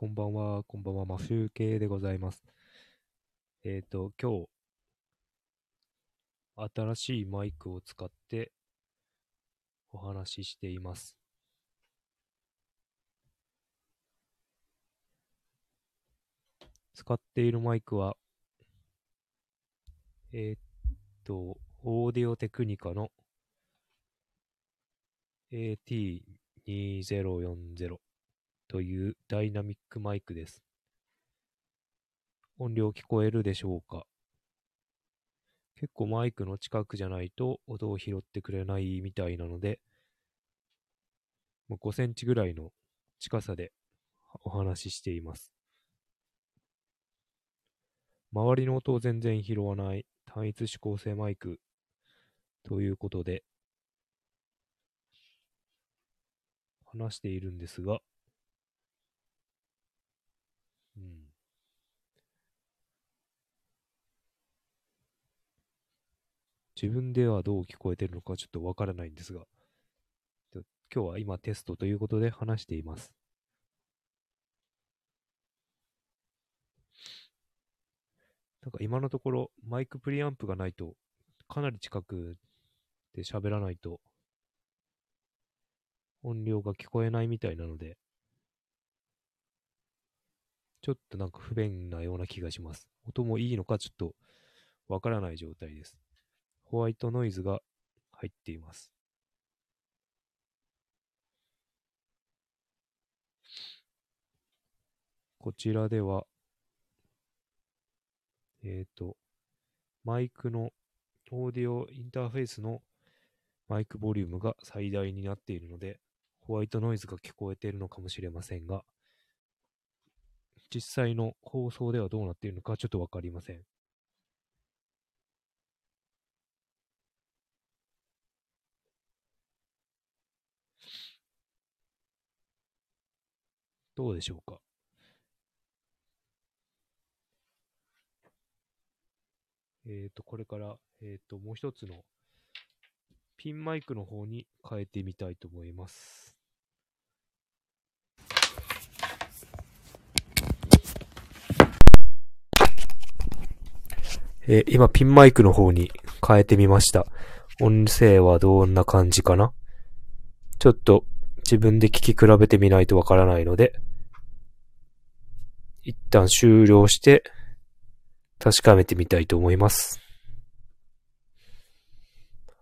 こんばんは、こんばんは、マシュー系でございます。えっ、と、今日、新しいマイクを使ってお話ししています。使っているマイクは、えっ、と、オーディオテクニカの AT2040 というダイナミックマイクです。音量聞こえるでしょうか？結構マイクの近くじゃないと音を拾ってくれないみたいなので、もう5センチぐらいの近さでお話ししています。周りの音を全然拾わない単一指向性マイクということで話しているんですが、自分ではどう聞こえてるのかちょっとわからないんですが、今日は今テストということで話しています。なんか今のところマイクプリアンプがないとかなり近くで喋らないと音量が聞こえないみたいなので、ちょっとなんか不便なような気がします。音もいいのかちょっとわからない状態です。ホワイトノイズが入っています。こちらでは、えっ、と、マイクのオーディオインターフェースのマイクボリュームが最大になっているので、ホワイトノイズが聞こえているのかもしれませんが、実際の放送ではどうなっているのかちょっとわかりません。どうでしょうか？えっ、と、これから、えっ、と、もう一つのピンマイクの方に変えてみたいと思います。えー今ピンマイクの方に変えてみました。音声はどんな感じかな？ちょっと自分で聞き比べてみないとわからないので、一旦終了して確かめてみたいと思います。